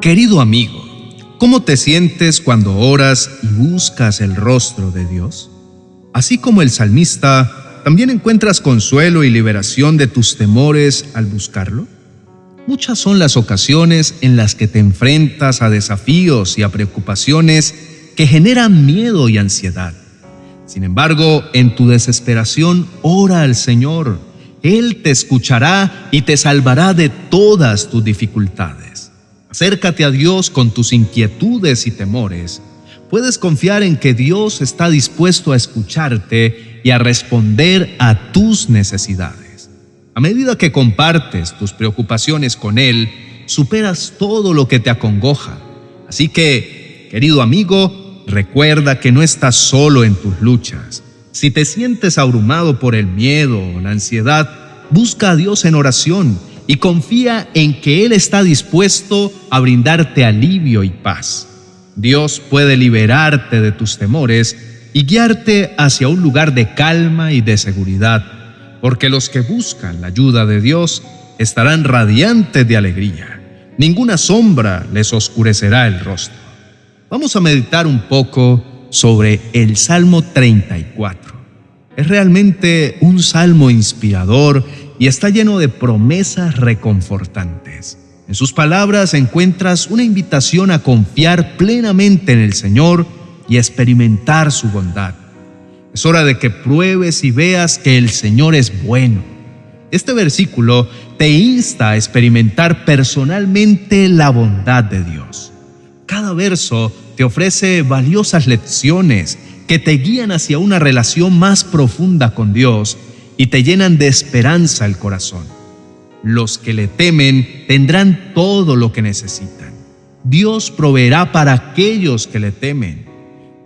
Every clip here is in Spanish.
Querido amigo, ¿cómo te sientes cuando oras y buscas el rostro de Dios? Así como el salmista, ¿también encuentras consuelo y liberación de tus temores al buscarlo? Muchas son las ocasiones en las que te enfrentas a desafíos y a preocupaciones que generan miedo y ansiedad. Sin embargo, en tu desesperación, ora al Señor. Él te escuchará y te salvará de todas tus dificultades. Acércate a Dios con tus inquietudes y temores. Puedes confiar en que Dios está dispuesto a escucharte y a responder a tus necesidades. A medida que compartes tus preocupaciones con Él, superas todo lo que te acongoja. Así que, querido amigo, recuerda que no estás solo en tus luchas. Si te sientes abrumado por el miedo la ansiedad, busca a Dios en oración y confía en que Él está dispuesto a brindarte alivio y paz. Dios puede liberarte de tus temores y guiarte hacia un lugar de calma y de seguridad, porque los que buscan la ayuda de Dios estarán radiantes de alegría. Ninguna sombra les oscurecerá el rostro. Vamos a meditar un poco sobre el Salmo 34. Es realmente un salmo inspirador y está lleno de promesas reconfortantes. En sus palabras encuentras una invitación a confiar plenamente en el Señor y experimentar su bondad. Es hora de que pruebes y veas que el Señor es bueno. Este versículo te insta a experimentar personalmente la bondad de Dios. Cada verso te ofrece valiosas lecciones que te guían hacia una relación más profunda con Dios y te llenan de esperanza el corazón. Los que le temen tendrán todo lo que necesitan. Dios proveerá para aquellos que le temen.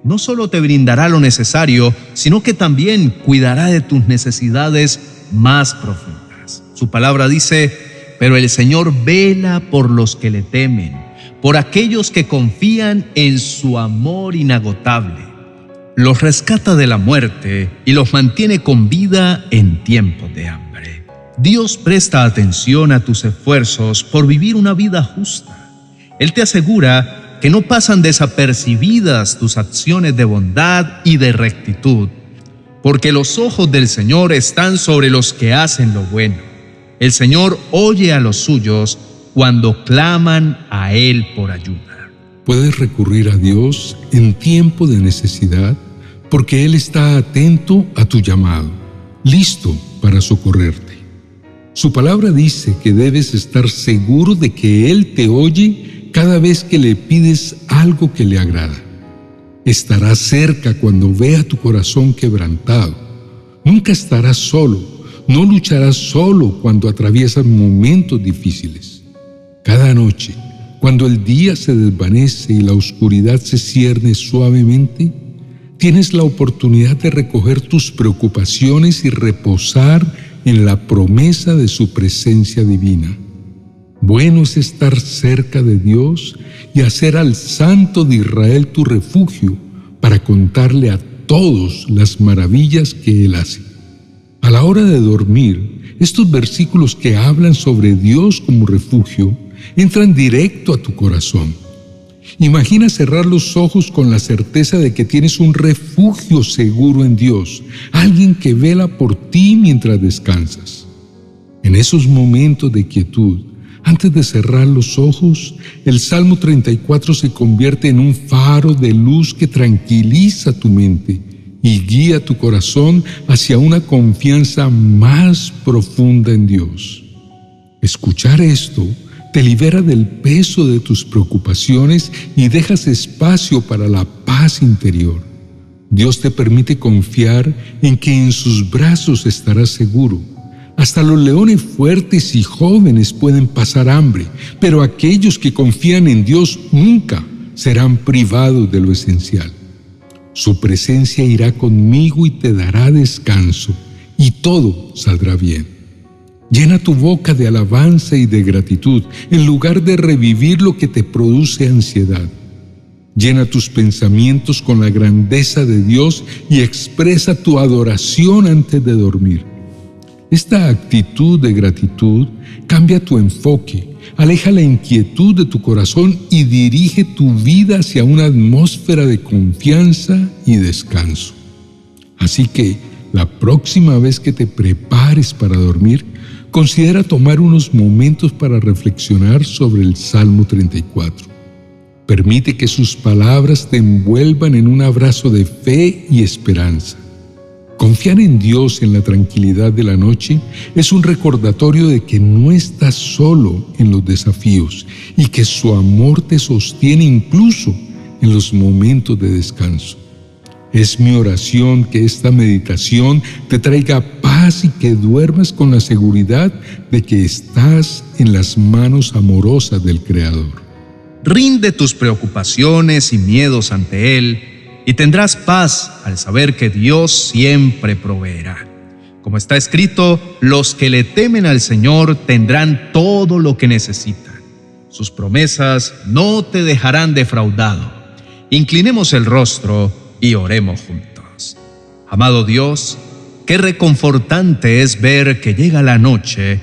No solo te brindará lo necesario, sino que también cuidará de tus necesidades más profundas. Su palabra dice, pero el Señor vela por los que le temen, por aquellos que confían en su amor inagotable los rescata de la muerte y los mantiene con vida en tiempos de hambre. Dios presta atención a tus esfuerzos por vivir una vida justa. Él te asegura que no pasan desapercibidas tus acciones de bondad y de rectitud, porque los ojos del Señor están sobre los que hacen lo bueno. El Señor oye a los suyos cuando claman a Él por ayuda. Puedes recurrir a Dios en tiempo de necesidad porque Él está atento a tu llamado, listo para socorrerte. Su palabra dice que debes estar seguro de que Él te oye cada vez que le pides algo que le agrada. Estará cerca cuando vea tu corazón quebrantado. Nunca estarás solo, no lucharás solo cuando atraviesas momentos difíciles. Cada noche, cuando el día se desvanece y la oscuridad se cierne suavemente, tienes la oportunidad de recoger tus preocupaciones y reposar en la promesa de su presencia divina. Bueno es estar cerca de Dios y hacer al Santo de Israel tu refugio para contarle a todos las maravillas que Él hace. A la hora de dormir, estos versículos que hablan sobre Dios como refugio entran directo a tu corazón. Imagina cerrar los ojos con la certeza de que tienes un refugio seguro en Dios, alguien que vela por ti mientras descansas. En esos momentos de quietud, antes de cerrar los ojos, el Salmo 34 se convierte en un faro de luz que tranquiliza tu mente y guía tu corazón hacia una confianza más profunda en Dios. Escuchar esto te libera del peso de tus preocupaciones y dejas espacio para la paz interior. Dios te permite confiar en que en sus brazos estarás seguro. Hasta los leones fuertes y jóvenes pueden pasar hambre, pero aquellos que confían en Dios nunca serán privados de lo esencial. Su presencia irá conmigo y te dará descanso, y todo saldrá bien. Llena tu boca de alabanza y de gratitud en lugar de revivir lo que te produce ansiedad. Llena tus pensamientos con la grandeza de Dios y expresa tu adoración antes de dormir. Esta actitud de gratitud cambia tu enfoque aleja la inquietud de tu corazón y dirige tu vida hacia una atmósfera de confianza y descanso. Así que la próxima vez que te prepares para dormir, considera tomar unos momentos para reflexionar sobre el Salmo 34. Permite que sus palabras te envuelvan en un abrazo de fe y esperanza. Confiar en Dios en la tranquilidad de la noche es un recordatorio de que no estás solo en los desafíos y que su amor te sostiene incluso en los momentos de descanso. Es mi oración que esta meditación te traiga paz y que duermas con la seguridad de que estás en las manos amorosas del Creador. Rinde tus preocupaciones y miedos ante Él y tendrás paz al saber que Dios siempre proveerá. Como está escrito, los que le temen al Señor tendrán todo lo que necesitan. Sus promesas no te dejarán defraudado. Inclinemos el rostro y oremos juntos. Amado Dios, qué reconfortante es ver que llega la noche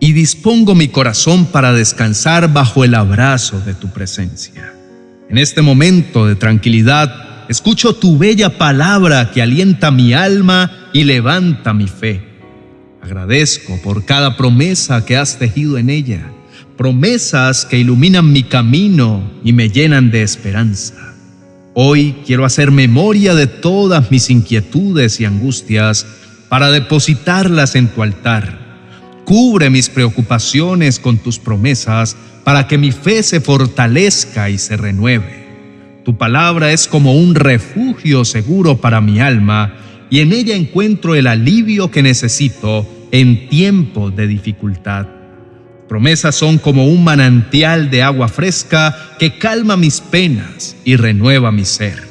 y dispongo mi corazón para descansar bajo el abrazo de tu presencia. En este momento de tranquilidad, escucho tu bella palabra que alienta mi alma y levanta mi fe. Agradezco por cada promesa que has tejido en ella, promesas que iluminan mi camino y me llenan de esperanza. Hoy quiero hacer memoria de todas mis inquietudes y angustias para depositarlas en tu altar. Cubre mis preocupaciones con tus promesas para que mi fe se fortalezca y se renueve. Tu palabra es como un refugio seguro para mi alma y en ella encuentro el alivio que necesito en tiempos de dificultad promesas son como un manantial de agua fresca que calma mis penas y renueva mi ser.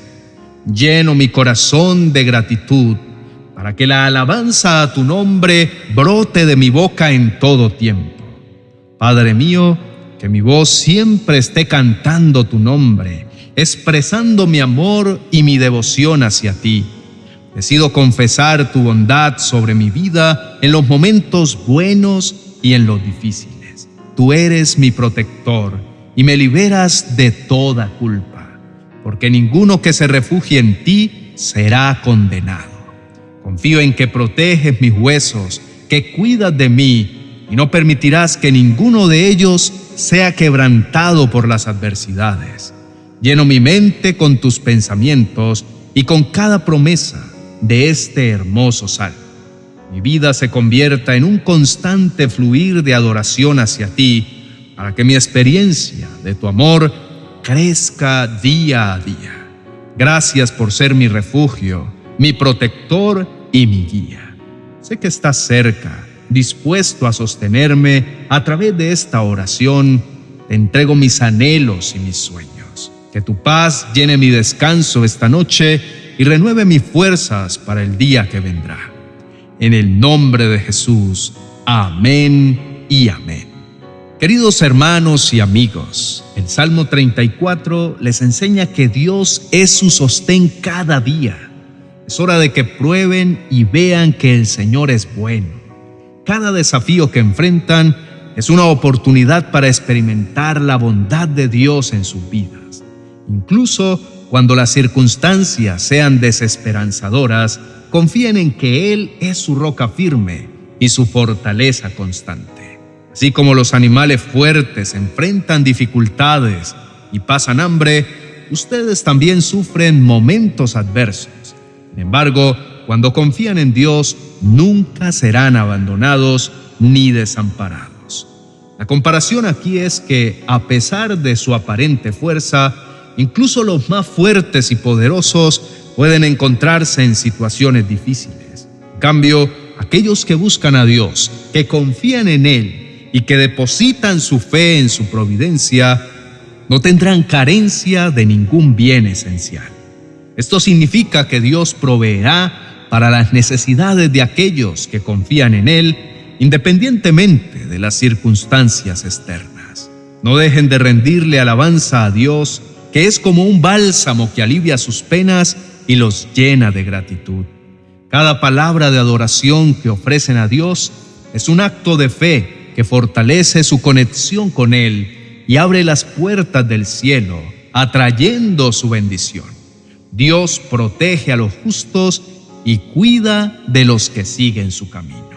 Lleno mi corazón de gratitud para que la alabanza a tu nombre brote de mi boca en todo tiempo. Padre mío, que mi voz siempre esté cantando tu nombre, expresando mi amor y mi devoción hacia ti. Decido confesar tu bondad sobre mi vida en los momentos buenos y en los difíciles. Tú eres mi protector y me liberas de toda culpa, porque ninguno que se refugie en ti será condenado. Confío en que proteges mis huesos, que cuidas de mí y no permitirás que ninguno de ellos sea quebrantado por las adversidades. Lleno mi mente con tus pensamientos y con cada promesa de este hermoso salmo mi vida se convierta en un constante fluir de adoración hacia ti, para que mi experiencia de tu amor crezca día a día. Gracias por ser mi refugio, mi protector y mi guía. Sé que estás cerca, dispuesto a sostenerme a través de esta oración. Te entrego mis anhelos y mis sueños. Que tu paz llene mi descanso esta noche y renueve mis fuerzas para el día que vendrá. En el nombre de Jesús. Amén y amén. Queridos hermanos y amigos, el Salmo 34 les enseña que Dios es su sostén cada día. Es hora de que prueben y vean que el Señor es bueno. Cada desafío que enfrentan es una oportunidad para experimentar la bondad de Dios en sus vidas. Incluso cuando las circunstancias sean desesperanzadoras, confíen en que Él es su roca firme y su fortaleza constante. Así como los animales fuertes enfrentan dificultades y pasan hambre, ustedes también sufren momentos adversos. Sin embargo, cuando confían en Dios, nunca serán abandonados ni desamparados. La comparación aquí es que, a pesar de su aparente fuerza, incluso los más fuertes y poderosos pueden encontrarse en situaciones difíciles. En cambio, aquellos que buscan a Dios, que confían en Él y que depositan su fe en su providencia, no tendrán carencia de ningún bien esencial. Esto significa que Dios proveerá para las necesidades de aquellos que confían en Él, independientemente de las circunstancias externas. No dejen de rendirle alabanza a Dios, que es como un bálsamo que alivia sus penas y los llena de gratitud. Cada palabra de adoración que ofrecen a Dios es un acto de fe que fortalece su conexión con Él y abre las puertas del cielo, atrayendo su bendición. Dios protege a los justos y cuida de los que siguen su camino.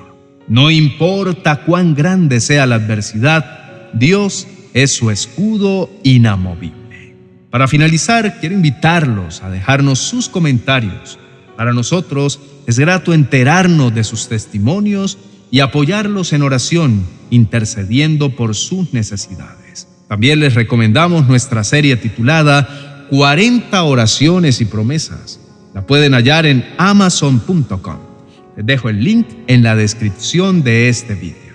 No importa cuán grande sea la adversidad, Dios es su escudo inamovible. Para finalizar, quiero invitarlos a dejarnos sus comentarios. Para nosotros es grato enterarnos de sus testimonios y apoyarlos en oración, intercediendo por sus necesidades. También les recomendamos nuestra serie titulada 40 oraciones y promesas. La pueden hallar en amazon.com. Les dejo el link en la descripción de este video.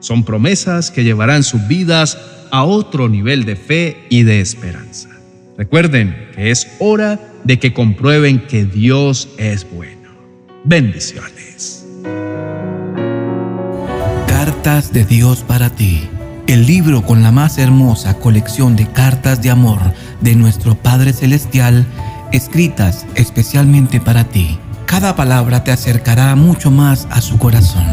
Son promesas que llevarán sus vidas a otro nivel de fe y de esperanza. Recuerden que es hora de que comprueben que Dios es bueno. Bendiciones. Cartas de Dios para ti. El libro con la más hermosa colección de cartas de amor de nuestro Padre Celestial, escritas especialmente para ti cada palabra te acercará mucho más a su corazón.